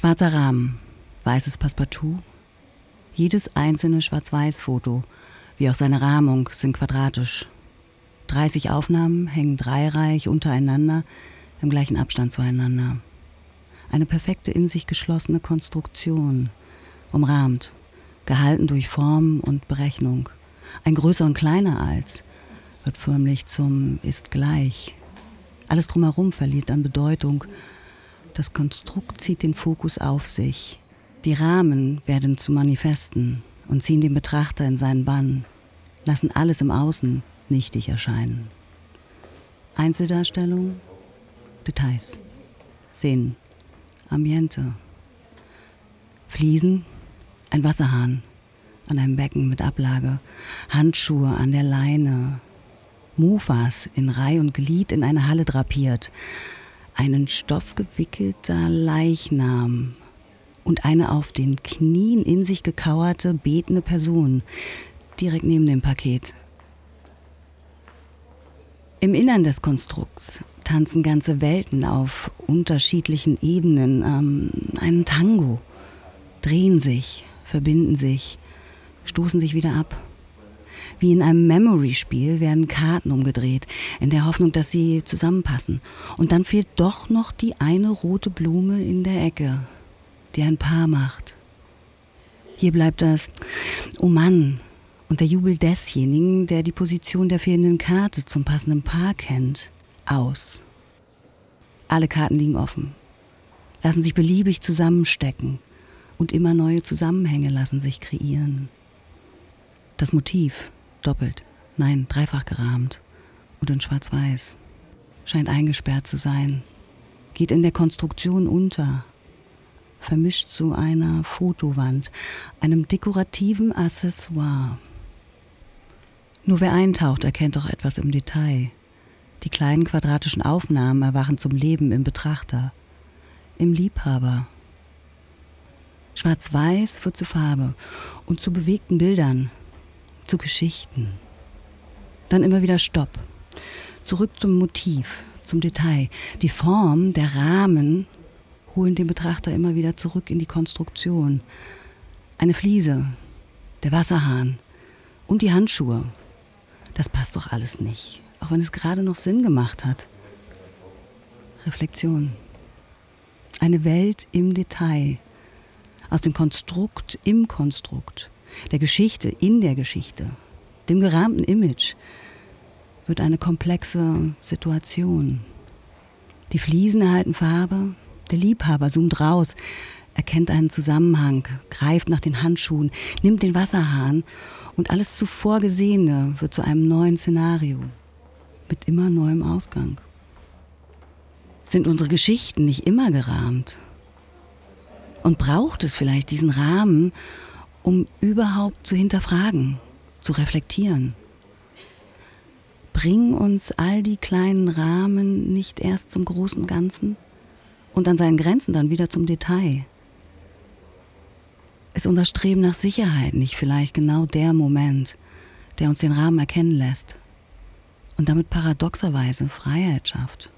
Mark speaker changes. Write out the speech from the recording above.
Speaker 1: Schwarzer Rahmen, weißes Passepartout. Jedes einzelne Schwarz-Weiß-Foto, wie auch seine Rahmung, sind quadratisch. 30 Aufnahmen hängen dreireich untereinander, im gleichen Abstand zueinander. Eine perfekte in sich geschlossene Konstruktion, umrahmt, gehalten durch Form und Berechnung. Ein größer und kleiner als wird förmlich zum ist gleich. Alles drumherum verliert an Bedeutung. Das Konstrukt zieht den Fokus auf sich. Die Rahmen werden zu Manifesten und ziehen den Betrachter in seinen Bann, lassen alles im Außen nichtig erscheinen. Einzeldarstellung, Details, Szenen, Ambiente, Fliesen, ein Wasserhahn an einem Becken mit Ablage, Handschuhe an der Leine, Mufas in Reih und Glied in eine Halle drapiert, einen stoffgewickelter Leichnam und eine auf den Knien in sich gekauerte, betende Person direkt neben dem Paket. Im Innern des Konstrukts tanzen ganze Welten auf unterschiedlichen Ebenen ähm, einen Tango, drehen sich, verbinden sich, stoßen sich wieder ab. Wie in einem Memory-Spiel werden Karten umgedreht, in der Hoffnung, dass sie zusammenpassen. Und dann fehlt doch noch die eine rote Blume in der Ecke, die ein Paar macht. Hier bleibt das, oh Mann, und der Jubel desjenigen, der die Position der fehlenden Karte zum passenden Paar kennt, aus. Alle Karten liegen offen, lassen sich beliebig zusammenstecken und immer neue Zusammenhänge lassen sich kreieren. Das Motiv, doppelt, nein, dreifach gerahmt und in schwarz-weiß, scheint eingesperrt zu sein, geht in der Konstruktion unter, vermischt zu einer Fotowand, einem dekorativen Accessoire. Nur wer eintaucht, erkennt doch etwas im Detail. Die kleinen quadratischen Aufnahmen erwachen zum Leben im Betrachter, im Liebhaber. Schwarz-Weiß wird zu Farbe und zu bewegten Bildern, zu Geschichten. Dann immer wieder Stopp. Zurück zum Motiv, zum Detail. Die Form, der Rahmen holen den Betrachter immer wieder zurück in die Konstruktion. Eine Fliese, der Wasserhahn und die Handschuhe das passt doch alles nicht, auch wenn es gerade noch Sinn gemacht hat. Reflexion. Eine Welt im Detail, aus dem Konstrukt im Konstrukt, der Geschichte in der Geschichte, dem gerahmten Image, wird eine komplexe Situation. Die Fliesen erhalten Farbe, der Liebhaber zoomt raus, erkennt einen Zusammenhang, greift nach den Handschuhen, nimmt den Wasserhahn und alles zuvor Gesehene wird zu einem neuen Szenario mit immer neuem Ausgang. Sind unsere Geschichten nicht immer gerahmt? Und braucht es vielleicht diesen Rahmen, um überhaupt zu hinterfragen, zu reflektieren? Bringen uns all die kleinen Rahmen nicht erst zum großen Ganzen und an seinen Grenzen dann wieder zum Detail? Ist unser Streben nach Sicherheit nicht vielleicht genau der Moment, der uns den Rahmen erkennen lässt und damit paradoxerweise Freiheit schafft?